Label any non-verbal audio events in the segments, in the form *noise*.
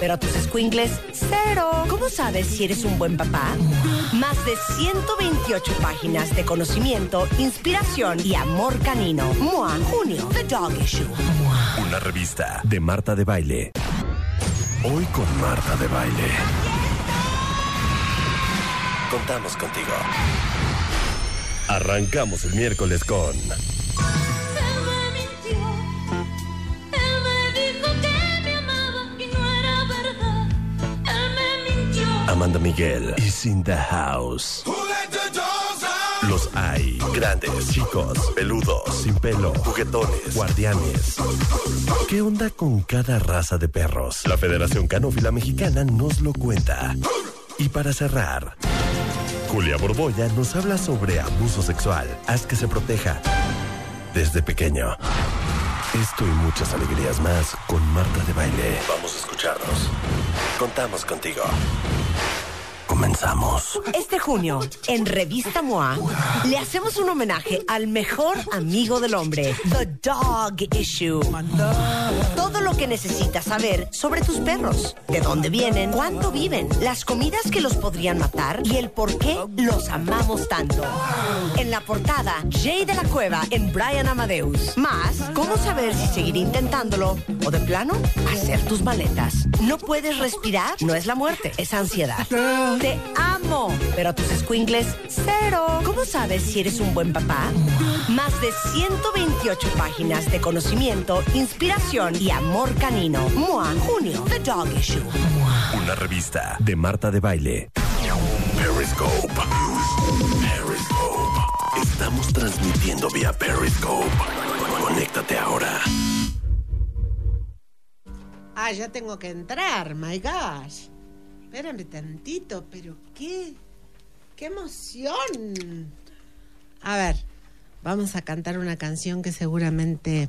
pero a tus squinkles, cero. ¿Cómo sabes si eres un buen papá? Más de 128 páginas de conocimiento, inspiración y amor canino. MOA, junio, The Dog Issue. Una revista de Marta de Baile. Hoy con Marta de Baile. Contamos contigo. Arrancamos el miércoles con Amanda Miguel is in the house. Los hay. Grandes, chicos, peludos, sin pelo, juguetones, guardianes. ¿Qué onda con cada raza de perros? La Federación Canófila Mexicana nos lo cuenta. Y para cerrar, Julia Borboya nos habla sobre abuso sexual. Haz que se proteja desde pequeño. Esto y muchas alegrías más con Marta de Baile. Vamos a escucharnos. Contamos contigo. Comenzamos. Este junio, en Revista MOA, le hacemos un homenaje al mejor amigo del hombre, The Dog Issue. Lo que necesitas saber sobre tus perros, de dónde vienen, cuánto viven, las comidas que los podrían matar y el por qué los amamos tanto. En la portada, Jay de la Cueva en Brian Amadeus. Más, cómo saber si seguir intentándolo o de plano, hacer tus maletas. No puedes respirar, no es la muerte, es ansiedad. Te amo, pero tus squinkles, cero. ¿Cómo sabes si eres un buen papá? Más de 128 páginas de conocimiento, inspiración y amor canino. MOA, junio, The Dog Issue. Una revista de Marta de Baile. Periscope. Periscope. Estamos transmitiendo vía Periscope. Conéctate ahora. Ah, ya tengo que entrar, my gosh. Espérame tantito, pero qué. ¡Qué emoción! A ver, vamos a cantar una canción que seguramente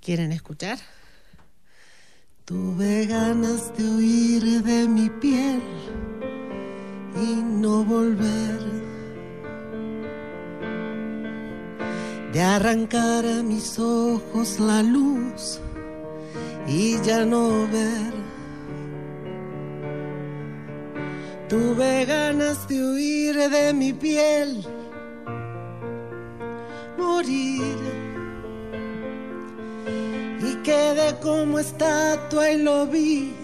quieren escuchar. Tuve ganas de huir de mi piel y no volver. De arrancar a mis ojos la luz y ya no ver. Tuve ganas de huir de mi piel, morir. Y quedé como estatua y lo vi,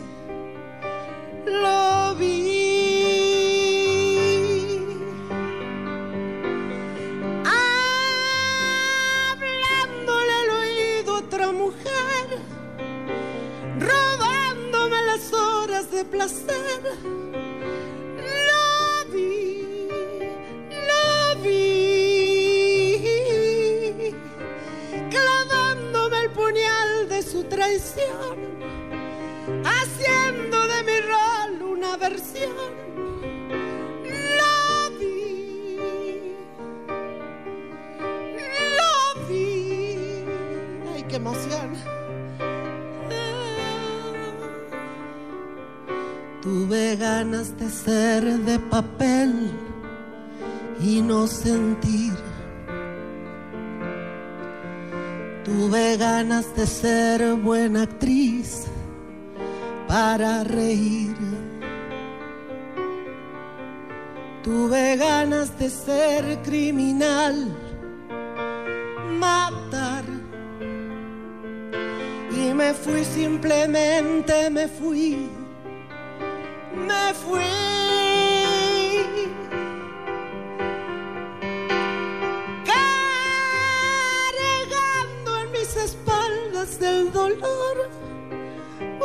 y no sentir. Tuve ganas de ser buena actriz para reír. Tuve ganas de ser criminal, matar. Y me fui, simplemente me fui me fui.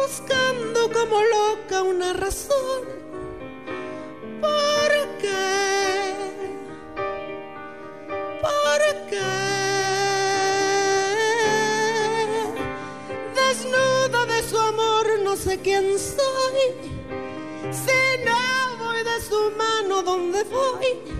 Buscando como loca una razón. ¿Por qué? ¿Por qué? Desnuda de su amor no sé quién soy. Si no voy de su mano, ¿dónde voy?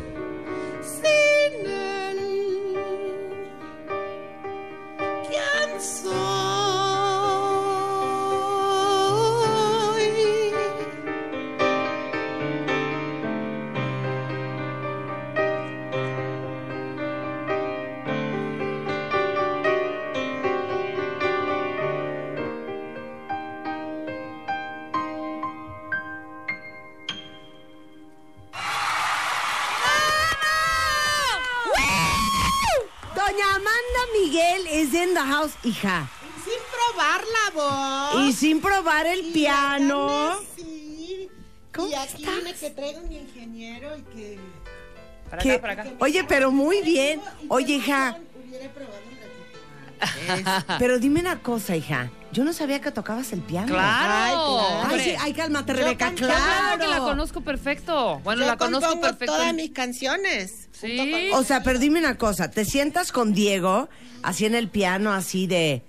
Hija. Sin probar la voz. Y sin probar el Y piano. sí. ¿Cómo y aquí estás? viene que traigo mi ingeniero y que. Para acá, para acá. Oye, pero muy bien. Oye, hija, Hubiera probado. Pero dime una cosa, hija. Yo no sabía que tocabas el piano. Claro. Ay, claro. Ay, sí, ay, cálmate, Yo Rebeca, canto- Claro claro. que la conozco perfecto. Bueno, Yo la conozco perfecto. todas mis canciones. Sí. con- O sea, pero dime una cosa, te sientas con Diego, así en el piano, así de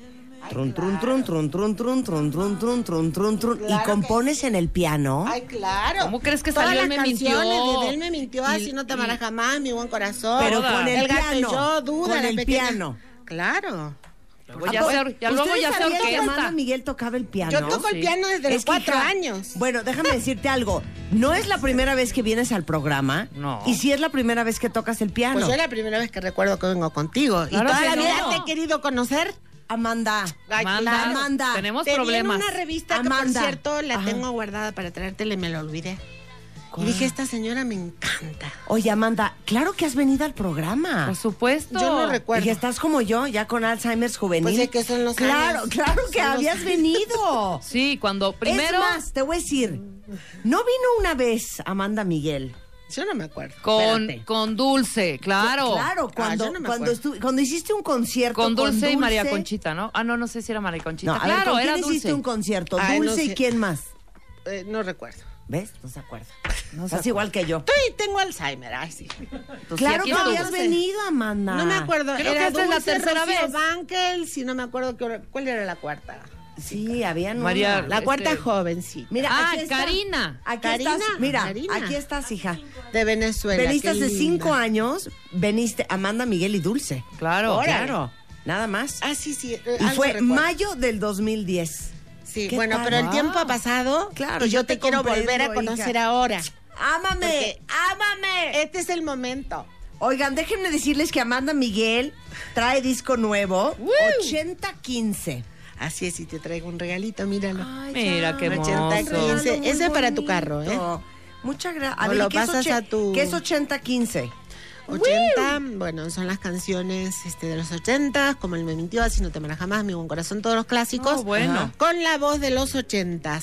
trun trun trun trun trun trun trun trun trun trun trun trun y Claro que compones en el piano. Ay, claro. ¿Cómo crees que Todas salió las Él me mintió? de Él me mintió, Y- así no te y- amarás jamás, mi buen corazón. Pero con el, el y piano. yo, duda, con el pequeña. piano. Claro. Luego ya, se, ya luego ¿Ustedes ya se que. Miguel tocaba el piano? Yo toco sí. el piano desde Es los que, cuatro hija, años. Bueno, déjame decirte algo. No es la primera vez que vienes al programa. No. Y sí es la primera vez que tocas el piano. Pues es la primera vez que recuerdo que vengo contigo. y toda que la no. vida te he querido conocer. Amanda. Ay, Amanda. Amanda, tenemos Te problemas. una revista que, Amanda. por cierto, la Ajá. tengo guardada para traértela y me la olvidé. ¿Cuál? Y dije, esta señora me encanta. Oye, Amanda, claro que has venido al programa. Por supuesto. Yo no recuerdo. Dije, estás como yo, ya con Alzheimer's juvenil. Pues es que son los Claro, años. claro que Son habías venido. *laughs* Sí, cuando primero Es más, te voy a decir, ¿no vino una vez Amanda Miguel? Yo no me acuerdo. con, espérate. con Dulce, claro. Claro, cuando, Ah, no cuando, acuerdo. estu- cuando hiciste un concierto Con Dulce, y María Conchita, ¿no? Ah, no, no sé si era María Conchita. No, a ver, claro, ¿con quién era hiciste Dulce. un concierto? Ay, no Dulce y quién más. Eh, no recuerdo. ¿Ves? No se acuerda. Estás igual que yo. Estoy, tengo Alzheimer, ay sí. Claro que habías venido, Amanda. No me acuerdo. Creo que esta es la tercera Rocío vez. Bankel, si no me acuerdo qué cuál era la cuarta. Sí, habían María- una. La Este- cuarta joven, sí. Mira, Ah, aquí está. Karina. Aquí Karina, estás. Mira, Karina. aquí estás, hija. De Venezuela. Veniste hace linda. cinco años, veniste Amanda, Miguel y Dulce. Claro. Órale. Claro, nada más. Ah, sí, sí. eh, y fue recuerdo. mayo del 2010. Sí, ¿Qué bueno, tal? pero el tiempo ha pasado. Claro, y yo yo te, te quiero volver a conocer hija. ahora. ¡Ámame! ¡Ámame! Este es el momento. Oigan, déjenme decirles que Amanda Miguel trae disco nuevo, 80-15. Así es, y te traigo un regalito, míralo. Mira qué hermoso. 80-15. Ese es para tu carro, ¿eh? Muchas gracias. O A ver, lo ¿qué es, pasas ochen- a tu- ¿qué es 80-15? 80, bueno, son las canciones este, de los 80, como él me mintió, así no te amarás jamás, mi buen corazón, todos los clásicos. Oh, bueno. Con la voz de los 80.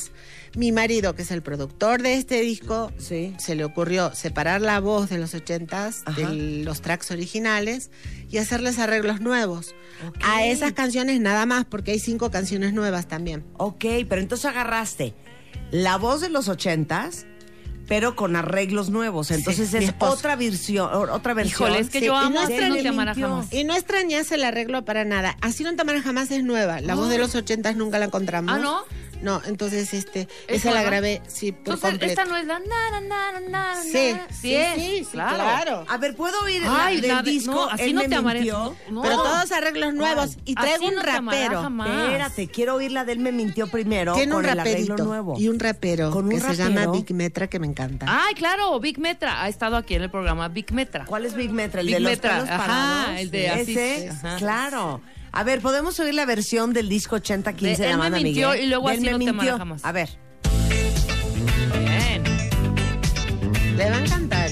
Mi marido, que es el productor de este disco, Sí. se le ocurrió separar la voz de los 80 Ajá. de los tracks originales y hacerles arreglos nuevos. A esas canciones nada más, porque hay cinco canciones nuevas también. Ok, pero entonces agarraste la voz de los 80s, pero con arreglos nuevos. Entonces es otra versión, otra versión. Híjole, es que Sí, yo y amo es no amará mintió. jamás. Y no extrañas el arreglo para nada. Así no te amarás jamás es nueva. La voz de los 80 nunca la encontramos. Ah, ¿no? No, entonces este, ¿Es esa la grabé, sí, por Entonces, completo. esta no es la na, na, na, na, na, Sí, sí, es, sí, sí, claro. claro. A ver, ¿puedo oír Ay, del disco? no, así Él no me te amaré. mintió? No. Pero todos arreglos nuevos. Y traigo Así un rapero. jamás. Espérate, quiero oír la de él me mintió primero Tiene con un el arreglo raperito nuevo. y un rapero ¿Con un que se llama Big Metra que me encanta. Ay, claro, Big Metra. Ha estado aquí en el programa Big Metra. ¿Cuál es Big Metra? ¿El Big de los Metra, pelos ajá, parados? el de así, claro. A ver, ¿podemos oír la versión del disco 80-15 de, De Él me Amanda mintió Miguel? y luego Así me no te mintió. jamás. A ver. Bien. Le va a encantar,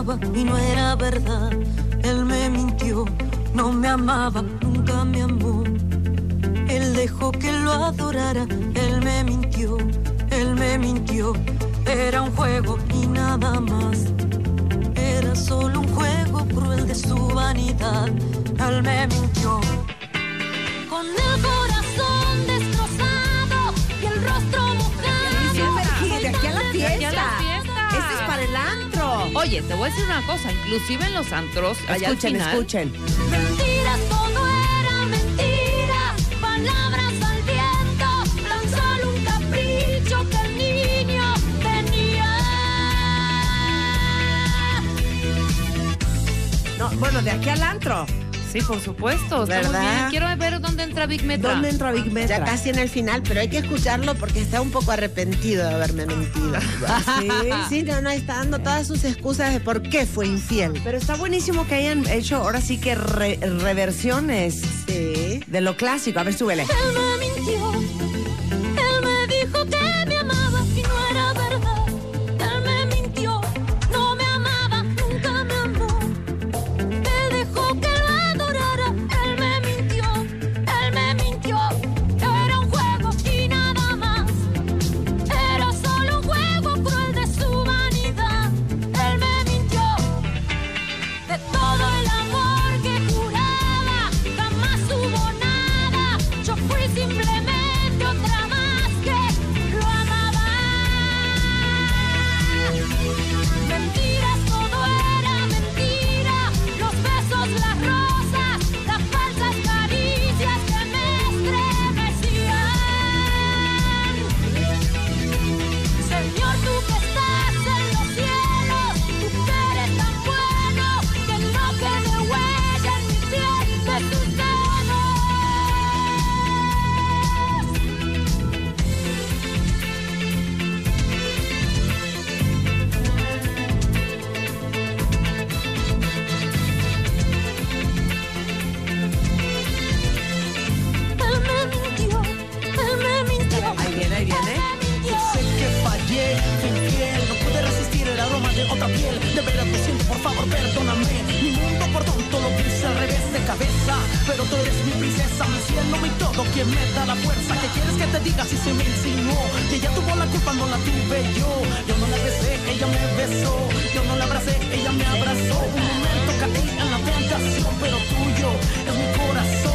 amaba y no era verdad. Él me mintió. no me amaba, nunca me amó. Él dejó que lo adorara, él me mintió, él me mintió. Era un juego y nada más. Era solo un juego cruel de su vanidad. Él me mintió. Con el Oye, te voy a decir una cosa, inclusive en los antros, allá al Escuchen, final, escuchen. Mentiras, todo era mentira. Palabras al viento, tan solo un capricho que el niño tenía. No, bueno, de aquí al antro. Sí, por supuesto. ¿Verdad? bien. Quiero ver dónde entra Big Metra. ¿Dónde entra Big Metra? Ya casi en el final, pero hay que escucharlo porque está un poco arrepentido de haberme mentido. *laughs* ¿Sí? Sí, no, no, está dando todas sus excusas de por qué fue infiel. Pero está buenísimo que hayan hecho ahora sí que re- reversiones Sí. de lo clásico. A ver, súbele. Él me mintió. Otra piel. De veras te siento, por favor, perdóname. Mi mundo por tonto lo puse al revés de cabeza. Pero tú eres mi princesa, mi cielo, mi todo, quien me da la fuerza. ¿Qué quieres que te diga si se me insinuó? Que ella tuvo la culpa, no la tuve yo. Yo no la besé, ella me besó. Yo no la abracé, ella me abrazó. Un momento caí en la tentación, pero tuyo es mi corazón.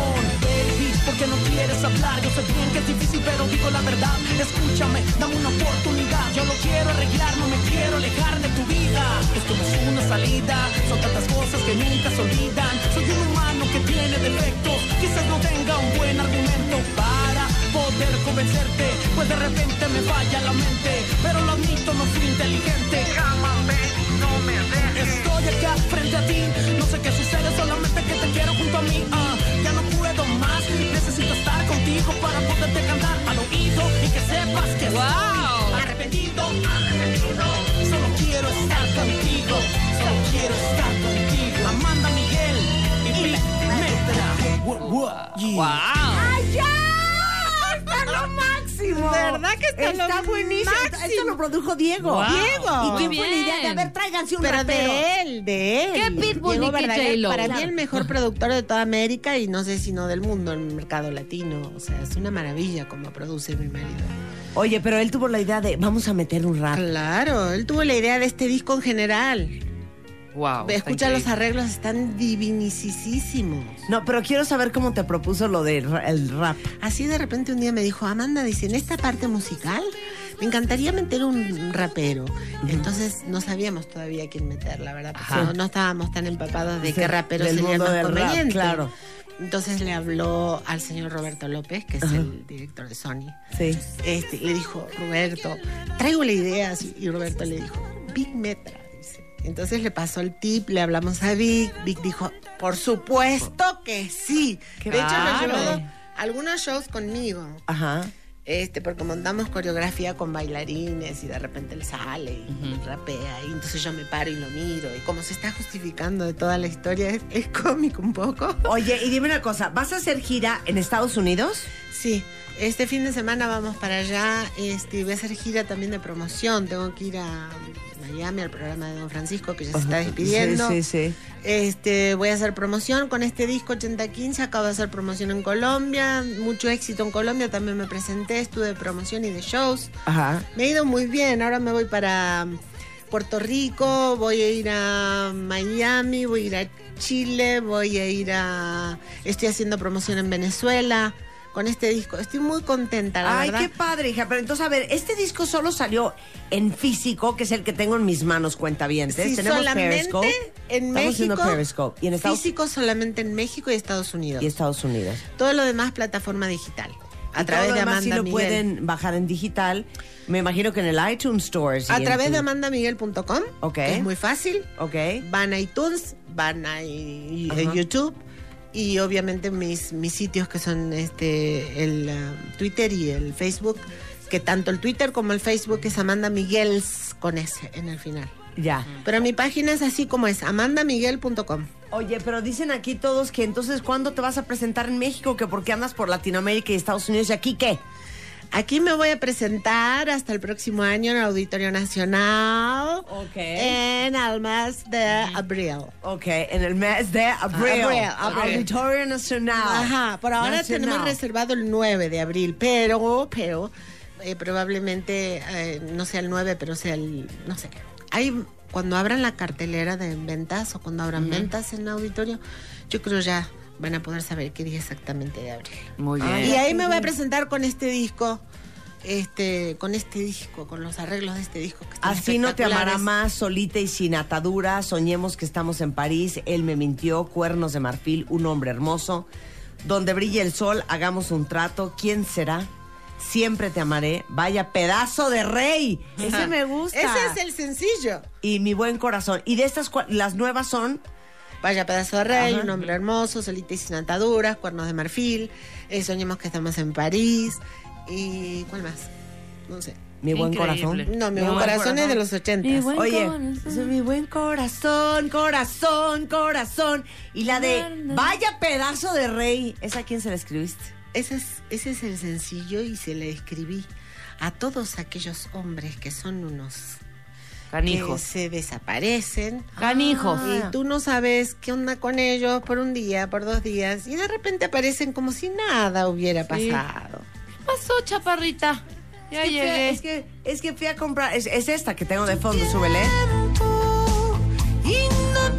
Porque no quieres hablar, yo sé bien que es difícil, pero digo la verdad. Escúchame, dame una oportunidad. Yo lo quiero arreglar, no me quiero alejar de tu vida. Esto no es una salida, son tantas cosas que nunca se olvidan. Soy un humano que tiene defectos, quizás no tenga un buen argumento para poder convencerte. Pues de repente me falla la mente, pero lo admito, no fui inteligente. Jámame, no me dejes. Estoy acá frente a ti, no sé qué sucede, solamente que te quiero junto a mí. Ah, puedo más, necesito estar contigo para poderte cantar al oído y que sepas que ¡Wow! estoy arrepentido, arrepentido. Solo quiero estar contigo, solo quiero estar contigo. Amanda Miguel y Big Metra. Wow, yeah. ¡Ay, ya! ¡Está lo máximo! ¿Verdad que está lo buenísimo? máximo? Esto lo produjo Diego. Wow. Diego. ¿Y quién fue la idea de, a ver, tráiganse un Pero rapero? de él, de él. ¿Qué Pitbull Diego Verdaguer? Para mí el mejor *laughs* productor de toda América y no sé si no del mundo en el mercado latino. O sea, es una maravilla como produce mi marido. Oye, pero él tuvo la idea de, vamos a meter un rap. Claro, él tuvo la idea de este disco en general. Escucha los arreglos, están divinisísimos. No, pero quiero saber cómo te propuso lo del ra- el rap. Así de repente un día me dijo, Amanda, dice, en esta parte musical me encantaría meter un rapero. Entonces no sabíamos todavía quién meter, la verdad. No, no estábamos tan empapados de Sí, qué rapero del sería el mundo más del rap, conveniente. claro. Entonces le habló al señor Roberto López, que es el director de Sony. Sí. Este, le dijo, Roberto, traigo la idea. Y Roberto le dijo, Big Metra. Entonces le pasó el tip, le hablamos a Vic. Vic dijo, por supuesto que sí. Qué de hecho, lo bárbaro. llevó algunos shows conmigo. Ajá. Este, porque montamos coreografía con bailarines y de repente él sale y rapea. Y entonces yo me paro y lo miro. Y como se está justificando de toda la historia, es, es cómico un poco. Oye, y dime una cosa, ¿vas a hacer gira en Estados Unidos? Sí, este fin de semana vamos para allá. Este, voy a hacer gira también de promoción. Tengo que ir a Miami, al programa de Don Francisco, que ya se está despidiendo. Sí, sí, sí. Este, voy a hacer promoción con este disco 8015, acabo de hacer promoción en Colombia, mucho éxito en Colombia, también me presenté, estuve de promoción y de shows. Ajá. Me ha ido muy bien, ahora me voy para Puerto Rico, voy a ir a Miami, voy a ir a Chile, voy a ir a... Estoy haciendo promoción en Venezuela con este disco. Estoy muy contenta, la Ay, verdad. qué padre, hija. Pero entonces, a ver, este disco solo salió en físico, que es el que tengo en mis manos, cuenta bien. Sí, Tenemos solamente Periscope. en Estamos México, Periscope. Y en Estados, Físico solamente en México y Estados Unidos. y Estados Unidos. Todo lo demás plataforma digital. A Y través todo de Amanda sí lo Miguel. pueden bajar en digital. Me imagino que en el iTunes Store. sí, A través tu- de amandamiguel.com. Ok. que Es muy fácil. Ok. Van a iTunes, van a. YouTube y obviamente mis, mis sitios que son este el uh, Twitter y el Facebook, que tanto el Twitter como el Facebook es Amanda Miguels con S en el final. Ya. Pero mi página es así como es, amandamiguel.com. Oye, pero dicen aquí todos que entonces, ¿cuándo te vas a presentar en México? Que porque andas por Latinoamérica y Estados Unidos. ¿Y aquí qué? Aquí me voy a presentar hasta el próximo año en el Auditorio Nacional. Ok. En el mes de abril. Ok, en el mes de abril. Abril, abril. Auditorio Nacional. Ajá, por ahora Nacional. tenemos reservado el 9 de abril, pero, pero eh, probablemente eh, no sea el 9, pero sea el, no sé. Hay, cuando abran la cartelera de ventas o cuando abran ventas en auditorio, yo creo ya van a poder saber qué día exactamente de abril. Muy bien. Ay, Y ahí me voy a presentar con este disco, este, con este disco, con los arreglos de este disco. Que Así no te amará más, solita y sin atadura. Soñemos que estamos en París. Él me mintió. Cuernos de marfil, un hombre hermoso. Donde brille el sol, hagamos un trato. ¿Quién será? Siempre te amaré. Vaya pedazo de rey. Ese me gusta. Ese es el sencillo. Y mi buen corazón. Y de estas, las nuevas son. Vaya pedazo de rey, Ajá. un hombre hermoso, solita y sin ataduras, cuernos de marfil, eh, soñemos que estamos en París y ¿cuál más? No sé. Mi buen Increíble. corazón. No, mi Mi buen buen corazón es de los 80. Mi buen Oye, corazón. mi buen corazón, corazón, corazón. Y la de Vaya pedazo de rey. ¿Esa a quién se la escribiste? Ese es, ese es el sencillo y se le escribí a todos aquellos hombres que son unos que Canijos. se desaparecen. Canijos. Y tú no sabes qué onda con ellos por un día, por dos días, y de repente aparecen como si nada hubiera Sí. pasado. ¿Qué pasó, chaparrita? Ya Es que fui. Es que, es que fui a comprar. Es, es esta que tengo de fondo, súbele. y no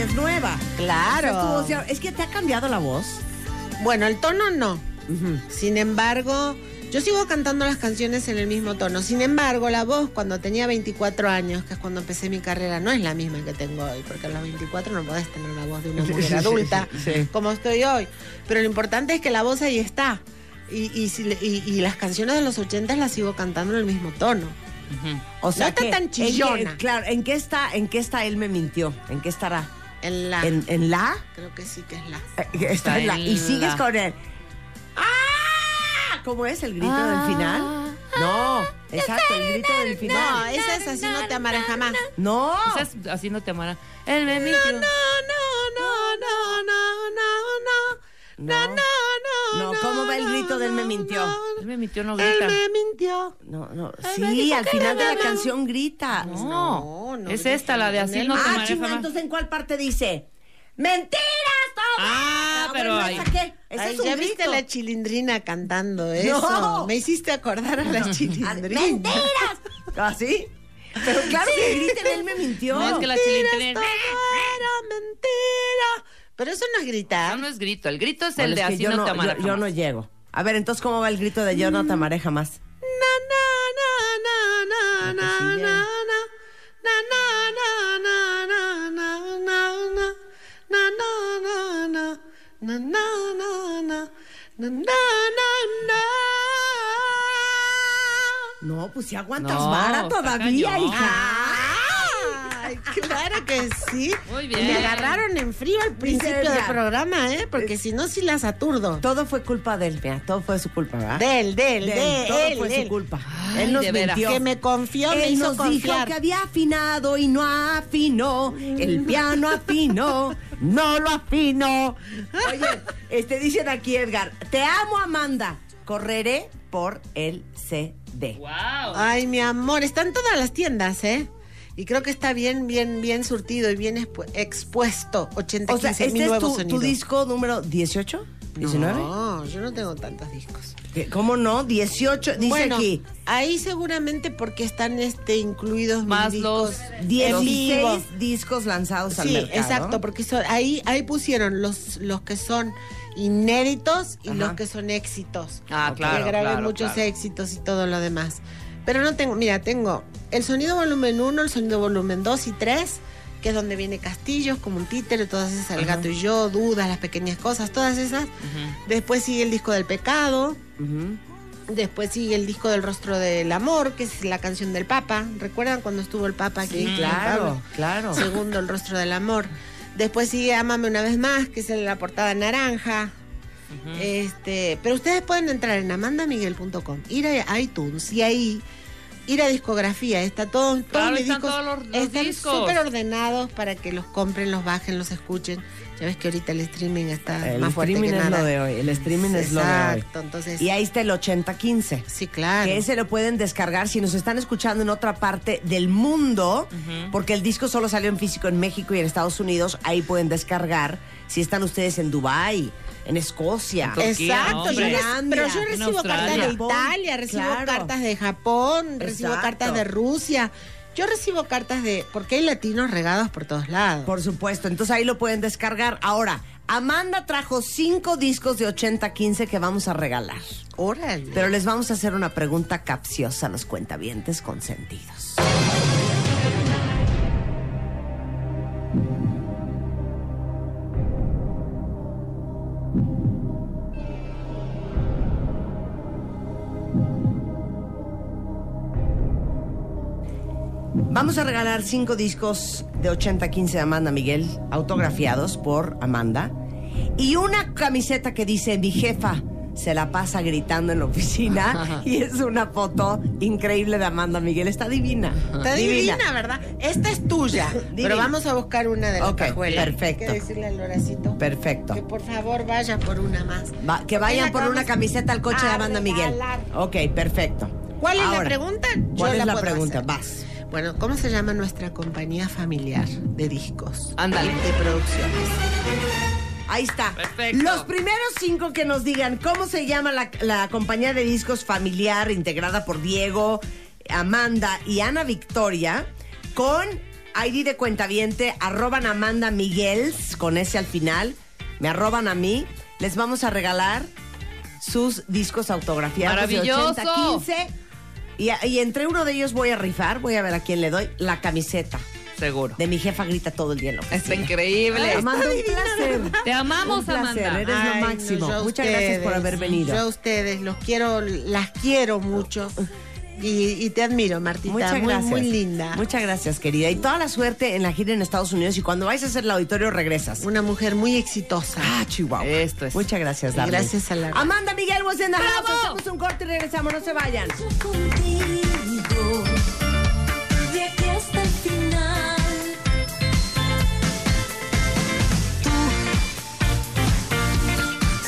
es nueva. Claro. Es que te ha cambiado la voz. Bueno, el tono no. Sin embargo, yo sigo cantando las canciones en el mismo tono. Sin embargo, la voz cuando tenía 24 años, que es cuando empecé mi carrera, no es la misma que tengo hoy, porque a los 24 no podés tener la voz de una mujer adulta Sí. como estoy hoy. Pero lo importante es que la voz ahí está. Y, y, si le- y- y las canciones de los 80 las sigo cantando en el mismo tono. O sea, No está que- tan ¿en qué- chillona. claro, ¿en qué está? ¿En qué está? Él me mintió. ¿En qué estará? En la. ¿En, en la? Creo que sí que es la. Eh, Está en la. Y sigues la. con el. ¡Ah! ¿Cómo es el grito del final? No, exacto, el grito del No, final. esa es así, no te amaré jamás. No. Estás haciéndote amar. Él me mintió. No, no, no, no, no, no, no, no, no, grito del me mintió? Él me mintió, no Él grita. me mintió. No, no. Sí, al final de la canción grita. No, No, es esta, la de así él- no te Ah, chinga, entonces ¿en cuál parte dice? ¡Mentiras! todas! Ah, pero bueno, ahí- ¿esa qué? Ese Ay, es un ya grito. viste la chilindrina cantando eso. No. Me hiciste acordar a la Ah, *laughs* chilindrina. ¡Mentiras! *laughs* ¿Así? Pero claro que griten, él me mintió. No, es que la Mentiras, chilindrina. era mentira. Pero eso no es gritar. No, no es grito. El grito es Bueno, el de es que así yo no, te yo, yo no llego. A ver, entonces, ¿cómo va el grito de yo no te amaré jamás? No, pues si aguantas vara todavía, hija. Ay, claro que sí. Muy bien. Me agarraron en frío al principio del programa, ¿eh? Porque si no, sí las aturdo. Todo fue culpa de él, mira, todo fue su culpa, ¿verdad? Del, del, De él, de todo él, fue él. su culpa. Ay, él nos de mintió. Que me confió, me Él hizo nos dijo que había afinado y no afinó. El piano afinó, no lo afinó. Oye, este dicen aquí, Edgar, te amo, Amanda. Correré por el CD. ¡Wow! Ay, mi amor, está en todas las tiendas, ¿eh? Y creo que está bien, bien, bien surtido y bien expu- expuesto. 80, O sea, 15 ¿este mil es nuevos tu, tu disco número 18? ¿19? No, yo no tengo tantos discos. ¿Qué? ¿Cómo no? 18, dice bueno, aquí. ahí seguramente porque están este incluidos mis Más discos los en 16 vivo. discos lanzados al Sí, mercado. exacto, porque son- ahí, ahí pusieron los, los que son inéditos y Ajá. los que son éxitos. Ah, claro, Que grabé claro, muchos claro. éxitos y todo lo demás. Pero no tengo, mira, tengo el sonido volumen 1, el sonido volumen 2 y 3, que es donde viene Castillos, como un títere, todas esas, El gato y yo, Dudas, las pequeñas cosas, todas esas. Después sigue el disco del pecado. Después sigue el disco del rostro del amor, que es la canción del Papa. ¿Recuerdan cuando estuvo el Papa aquí? Sí, claro, claro. Segundo, el rostro del amor. Después sigue Amame una vez más, que es la portada naranja. Este, pero ustedes pueden entrar en amandamiguel.com, ir a iTunes y ahí ir a discografía, está todo, todos Claro, mis están discos todos los- los están discos. súper ordenados para que los compren, los bajen, los escuchen. Ya ves que ahorita el streaming está El más fuerte streaming que es nada. lo de hoy. El streaming es lo de hoy. Exacto, entonces Y ahí está el 8015. sí, claro. Que ese lo pueden descargar si nos están escuchando en otra parte del mundo, porque el disco solo salió en físico en México y en Estados Unidos. Ahí pueden descargar si están ustedes en Dubai, en Escocia. En Turquía, Exacto, yo pero yo recibo cartas de Italia, recibo claro. cartas de Japón, recibo Exacto. cartas de Rusia. Yo recibo cartas de... Porque hay latinos regados por todos lados. Por supuesto, entonces ahí lo pueden descargar. Ahora, Amanda trajo cinco discos de 8015 que vamos a regalar. Órale. Pero les vamos a hacer una pregunta capciosa a los cuentavientes consentidos. Vamos a regalar cinco discos de 8015 de Amanda Miguel, autografiados por Amanda, y una camiseta que dice mi jefa se la pasa gritando en la oficina *laughs* y es una foto increíble de Amanda Miguel. Está divina. Está divina. ¿verdad? Esta es tuya. *laughs* Divina. Pero vamos a buscar una de la Ok, cajuela. perfecto. Hay que decirle al Horacito Perfecto. que por favor vaya por una más. Va- que vayan por una camiseta al coche de Amanda Miguel. regalar. Ok, perfecto. ¿Cuál es la pregunta? Yo ¿Cuál es la pregunta? hacer. Vas. Bueno, ¿cómo se llama nuestra compañía familiar de discos? Ándale. De producciones. Ahí está. Perfecto. Los primeros cinco que nos digan cómo se llama la, la compañía de discos familiar integrada por Diego, Amanda y Ana Victoria con ID de cuentaviente, arroban a Amanda Miguels con ese al final, me arroban a mí, les vamos a regalar sus discos autografiados de 80-15 y, y entre uno de ellos voy a rifar, voy a ver a quién le doy, la camiseta Seguro. de mi jefa grita todo el día en la Está increíble. Amanda, un placer. Te amamos, Un placer, Amanda. eres lo Ay, máximo. Muchas gracias por haber venido. Yo a ustedes, los quiero, las quiero mucho. Y, y te admiro, Martita. Muchas muy, gracias. muy linda. Muchas gracias, querida. Y toda la suerte en la gira en Estados Unidos. Y cuando vayas a hacer el auditorio, regresas. Una mujer muy exitosa. Ah, Chihuahua. Esto es. Muchas gracias, Y Darling. gracias a la- Amanda Miguel was in the. Hacemos un corte y regresamos. No se vayan. contigo de aquí hasta el final. Tú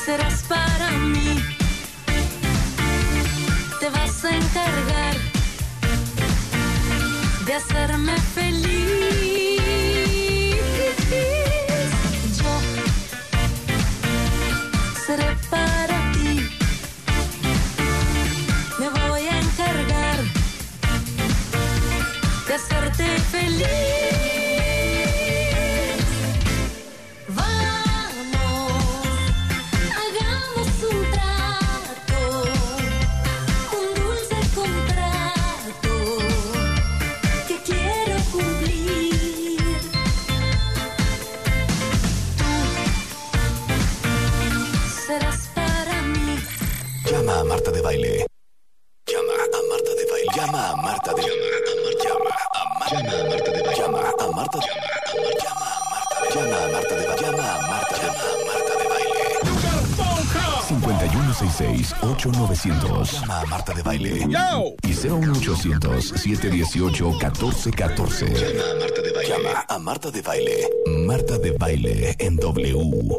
serás para mí, te vas a encargar de hacerme 01800-718-1414. Llama a Marta de Baile. Llama a Marta de Baile. Marta de Baile en W.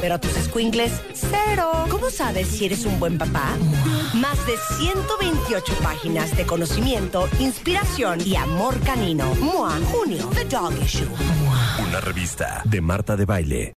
pero a tus squinkles, cero. ¿Cómo sabes si eres un buen papá? Más de 128 páginas de conocimiento, inspiración y amor canino. MOA, junio, The Dog Issue. Una revista de Marta de Baile.